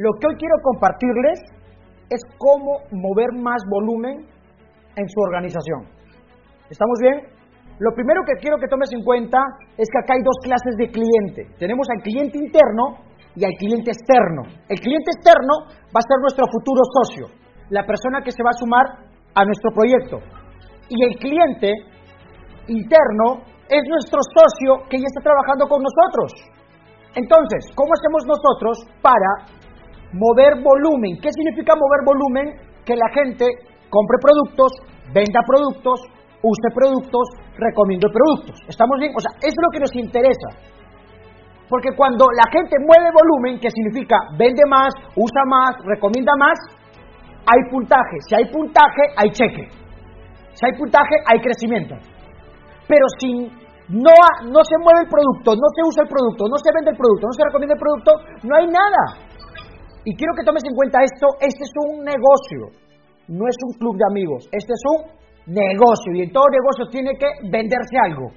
Lo que hoy quiero compartirles es cómo mover más volumen en su organización. ¿Estamos bien? Lo primero que quiero que tomes en cuenta es que acá hay dos clases de cliente. Tenemos al cliente interno y al cliente externo. El cliente externo va a ser nuestro futuro socio, la persona que se va a sumar a nuestro proyecto. Y el cliente interno es nuestro socio que ya está trabajando con nosotros. Entonces, ¿cómo hacemos nosotros para mover volumen? ¿Qué significa mover volumen? Que la gente compre productos, venda productos, use productos, recomiende productos. ¿Estamos bien? O sea, eso es lo que nos interesa. Porque cuando la gente mueve volumen, que significa vende más, usa más, recomienda más, hay puntaje. Si hay puntaje, hay cheque. Si hay puntaje, hay crecimiento. Pero si no, no se mueve el producto, no se usa el producto, no se vende el producto, no se recomienda el producto, no hay nada. Y quiero que tomes en cuenta esto, este es un negocio, no es un club de amigos, este es un negocio y en todo negocio tiene que venderse algo,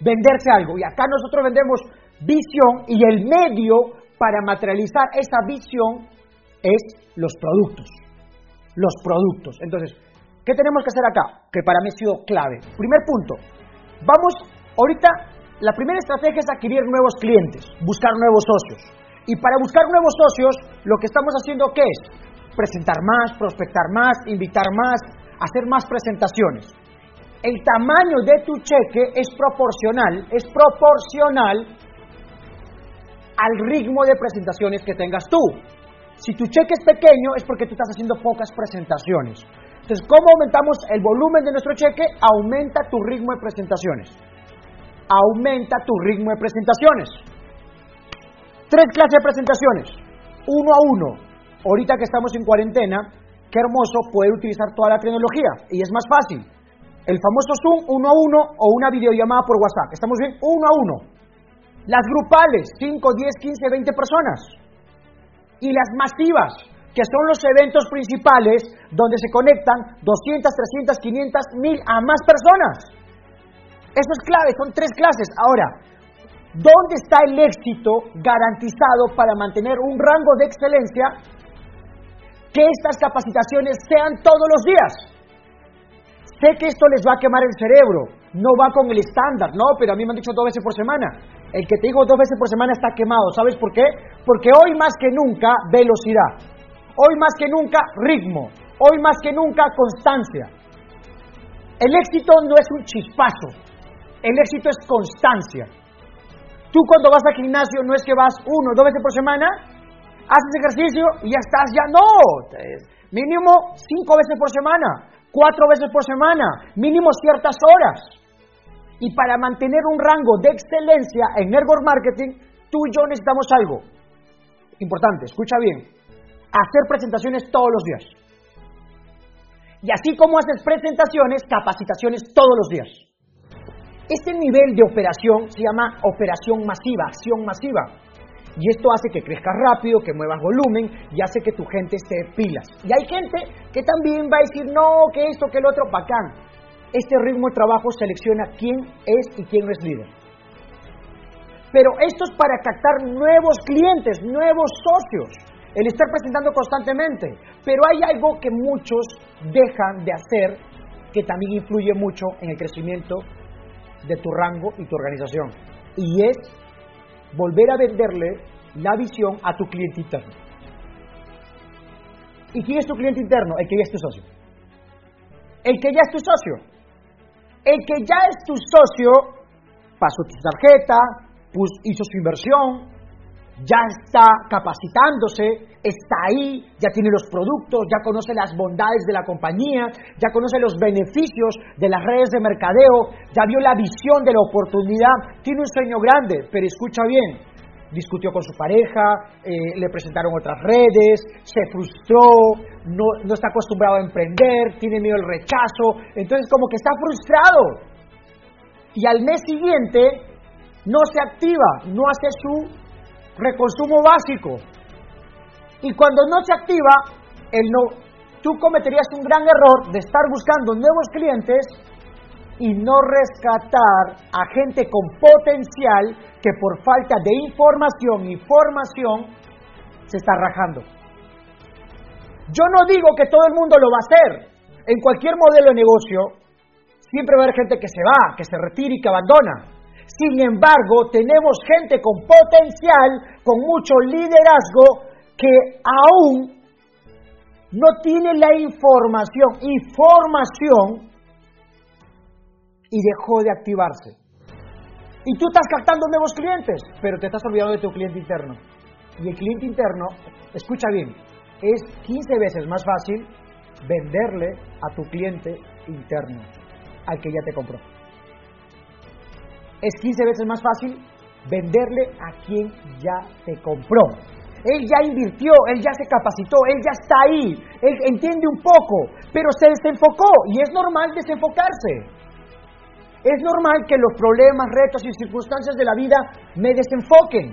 venderse algo. Y acá nosotros vendemos visión y el medio para materializar esa visión es los productos, los productos. Entonces, ¿qué tenemos que hacer acá? Que para mí ha sido clave. Primer punto, Vamos, ahorita la primera estrategia es adquirir nuevos clientes, buscar nuevos socios. Y para buscar nuevos socios, lo que estamos haciendo, ¿qué es? Presentar más, prospectar más, invitar más, hacer más presentaciones. El tamaño de tu cheque es proporcional, es proporcional al ritmo de presentaciones que tengas tú. Si tu cheque es pequeño es porque tú estás haciendo pocas presentaciones. Entonces, ¿cómo aumentamos el volumen de nuestro cheque? Aumenta tu ritmo de presentaciones. Aumenta tu ritmo de presentaciones. Tres clases de presentaciones. Uno a uno. Ahorita que estamos en cuarentena, qué hermoso poder utilizar toda la tecnología. Y es más fácil. El famoso Zoom uno a uno o una videollamada por WhatsApp. ¿Estamos bien? Uno a uno. Las grupales, 5, 10, 15, 20 personas. Y las masivas, que son los eventos principales donde se conectan 200, 300, 500, 1000 a más personas. Eso es clave, son tres clases. Ahora, ¿dónde está el éxito garantizado para mantener un rango de excelencia? Que estas capacitaciones sean todos los días. Sé que esto les va a quemar el cerebro, no va con el estándar, no, pero a mí me han dicho dos veces por semana. El que te digo dos veces por semana está quemado, ¿sabes por qué? Porque hoy más que nunca velocidad. Hoy más que nunca, ritmo. Hoy más que nunca, constancia. El éxito no es un chispazo. El éxito es constancia. Tú cuando vas al gimnasio no es que vas uno, dos veces por semana, haces ejercicio y ya estás, ya no. Mínimo cinco veces por semana, cuatro veces por semana, mínimo ciertas horas. Y para mantener un rango de excelencia en network marketing, tú y yo necesitamos algo importante, escucha bien, hacer presentaciones todos los días. Y así como haces presentaciones, capacitaciones todos los días. Este nivel de operación se llama operación masiva, acción masiva. Y esto hace que crezcas rápido, que muevas volumen y hace que tu gente esté pilas. Y hay gente que también va a decir, no, que esto, que el otro, bacán. Este ritmo de trabajo selecciona quién es y quién no es líder. Pero esto es para captar nuevos clientes, nuevos socios el estar presentando constantemente. Pero hay algo que muchos dejan de hacer que también influye mucho en el crecimiento de tu rango y tu organización. Y es volver a venderle la visión a tu cliente interno. ¿Y quién es tu cliente interno? El que ya es tu socio. El que ya es tu socio. El que ya es tu socio pasó tu tarjeta, hizo su inversión, ya está capacitándose, está ahí, ya tiene los productos, ya conoce las bondades de la compañía, ya conoce los beneficios de las redes de mercadeo, ya vio la visión de la oportunidad, tiene un sueño grande, pero escucha bien, discutió con su pareja, eh, le presentaron otras redes, se frustró, no, no está acostumbrado a emprender, tiene miedo al rechazo, entonces como que está frustrado. Y al mes siguiente no se activa, no hace su reconsumo básico. Y cuando no se activa, el no, tú cometerías un gran error de estar buscando nuevos clientes y no rescatar a gente con potencial que por falta de información y formación se está rajando. Yo no digo que todo el mundo lo va a hacer. En cualquier modelo de negocio, siempre va a haber gente que se va, que se retira y que abandona. Sin embargo, tenemos gente con potencial, con mucho liderazgo, que aún no tiene la información y formación y dejó de activarse. Y tú estás captando nuevos clientes, pero te estás olvidando de tu cliente interno. Y el cliente interno, escucha bien, es 15 veces más fácil venderle a tu cliente interno, al que ya te compró. Es 15 veces más fácil venderle a quien ya te compró. Él ya invirtió, él ya se capacitó, él ya está ahí, él entiende un poco, pero se desenfocó y es normal desenfocarse. Es normal que los problemas, retos y circunstancias de la vida me desenfoquen.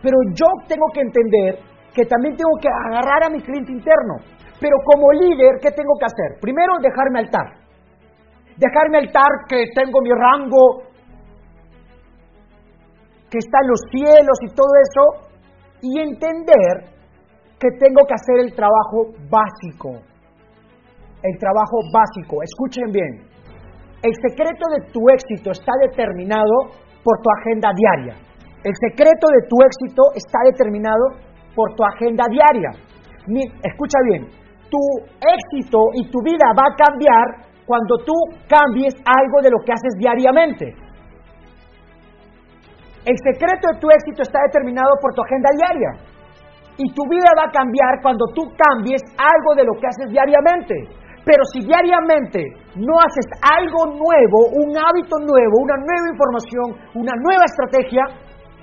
Pero yo tengo que entender que también tengo que agarrar a mi cliente interno. Pero como líder, ¿qué tengo que hacer? Primero, dejarme altar. Dejarme altar que tengo mi rango, que está en los cielos y todo eso, y entender que tengo que hacer el trabajo básico. El trabajo básico. Escuchen bien. El secreto de tu éxito está determinado por tu agenda diaria. El secreto de tu éxito está determinado por tu agenda diaria. escucha bien, tu éxito y tu vida va a cambiar cuando tú cambies algo de lo que haces diariamente. El secreto de tu éxito está determinado por tu agenda diaria. Y tu vida va a cambiar cuando tú cambies algo de lo que haces diariamente. Pero si diariamente no haces algo nuevo, un hábito nuevo, una nueva información, una nueva estrategia,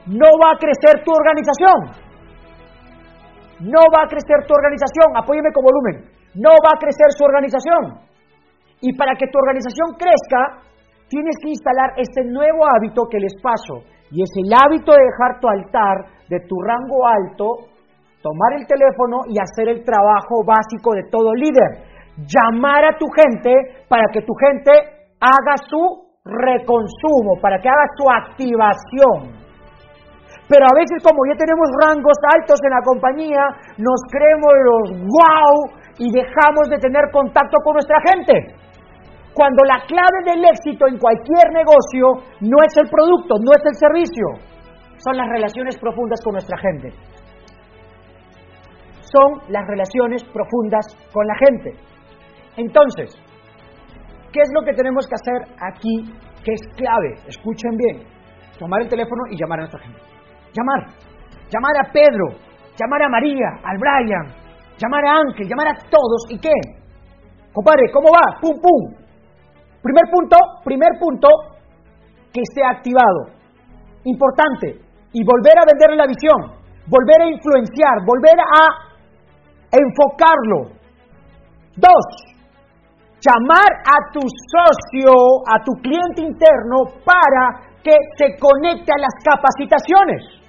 no va a crecer tu organización no va a crecer tu organización, apóyeme con volumen, no va a crecer su organización. Y para que tu organización crezca, tienes que instalar este nuevo hábito que les paso, y es el hábito de dejar tu altar de tu rango alto, tomar el teléfono y hacer el trabajo básico de todo líder. Llamar a tu gente para que tu gente haga su reconsumo, para que haga su activación. Pero a veces como ya tenemos rangos altos en la compañía, nos creemos los wow y dejamos de tener contacto con nuestra gente. Cuando la clave del éxito en cualquier negocio no es el producto, no es el servicio, son las relaciones profundas con nuestra gente. Son las relaciones profundas con la gente. Entonces, ¿qué es lo que tenemos que hacer aquí que es clave? Escuchen bien. Tomar el teléfono y llamar a nuestra gente. Llamar. Llamar a Pedro, llamar a María, al Brian, llamar a Ángel, llamar a todos. ¿Y qué? Compadre, ¿cómo va? Pum, pum. Primer punto, primer punto, que esté activado. Importante. Y volver a venderle la visión. Volver a influenciar, volver a enfocarlo. Dos, llamar a tu socio, a tu cliente interno para que se conecte a las capacitaciones.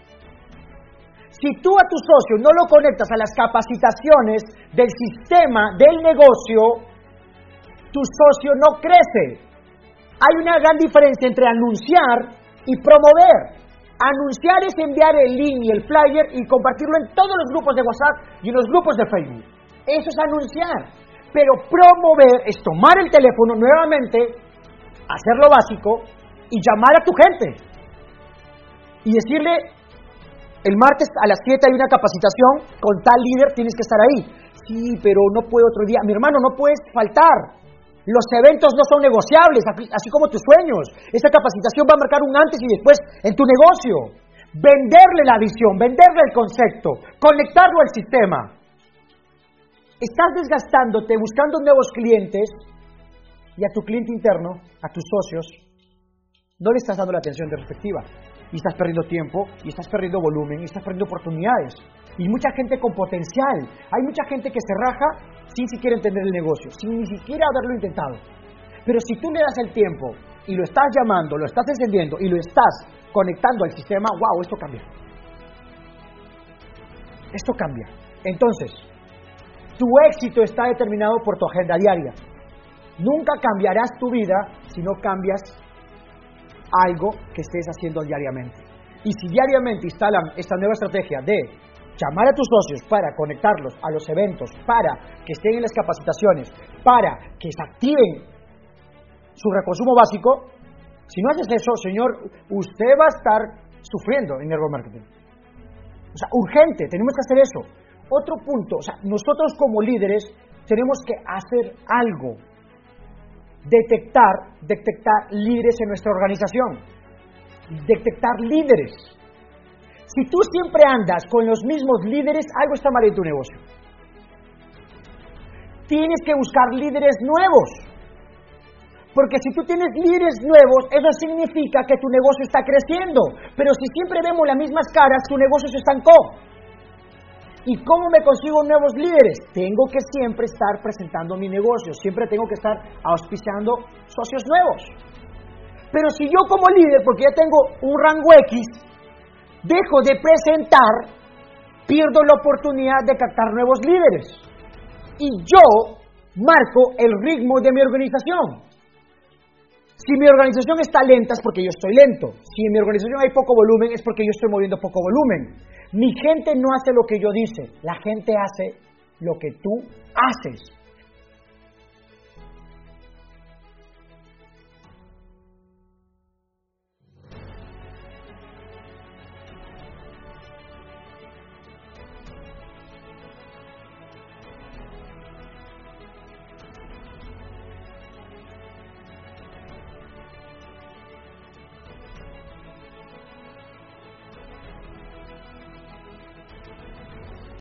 Si tú a tu socio no lo conectas a las capacitaciones del sistema del negocio, tu socio no crece. Hay una gran diferencia entre anunciar y promover. Anunciar es enviar el link y el flyer y compartirlo en todos los grupos de WhatsApp y en los grupos de Facebook. Eso es anunciar. Pero promover es tomar el teléfono nuevamente, hacer lo básico y llamar a tu gente y decirle, el martes a las 7 hay una capacitación con tal líder, tienes que estar ahí. Sí, pero no puedo otro día. Mi hermano, no puedes faltar. Los eventos no son negociables, así como tus sueños. Esta capacitación va a marcar un antes y después en tu negocio. Venderle la visión, venderle el concepto, conectarlo al sistema. Estás desgastándote buscando nuevos clientes y a tu cliente interno, a tus socios, no le estás dando la atención de respectiva y estás perdiendo tiempo, y estás perdiendo volumen, y estás perdiendo oportunidades. Y mucha gente con potencial. Hay mucha gente que se raja sin siquiera entender el negocio, sin ni siquiera haberlo intentado. Pero si tú le das el tiempo y lo estás llamando, lo estás encendiendo y lo estás conectando al sistema, wow, esto cambia. Esto cambia. Entonces, tu éxito está determinado por tu agenda diaria. Nunca cambiarás tu vida si no cambias algo que estés haciendo diariamente. Y si diariamente instalan esta nueva estrategia de llamar a tus socios para conectarlos a los eventos, para que estén en las capacitaciones, para que se activen su reconsumo básico, si no haces eso, señor, usted va a estar sufriendo en network marketing. O sea, urgente, tenemos que hacer eso. Otro punto, o sea, nosotros como líderes tenemos que hacer algo. Detectar, detectar líderes en nuestra organización. Detectar líderes. Si tú siempre andas con los mismos líderes, algo está mal en tu negocio. Tienes que buscar líderes nuevos. Porque si tú tienes líderes nuevos, eso significa que tu negocio está creciendo. Pero si siempre vemos las mismas caras, tu negocio se estancó. ¿Y cómo me consigo nuevos líderes? Tengo que siempre estar presentando mi negocio, siempre tengo que estar auspiciando socios nuevos. Pero si yo como líder, porque ya tengo un rango X, dejo de presentar, pierdo la oportunidad de captar nuevos líderes. Y yo marco el ritmo de mi organización. Si mi organización está lenta es porque yo estoy lento. Si en mi organización hay poco volumen es porque yo estoy moviendo poco volumen. Mi gente no hace lo que yo dice, la gente hace lo que tú haces.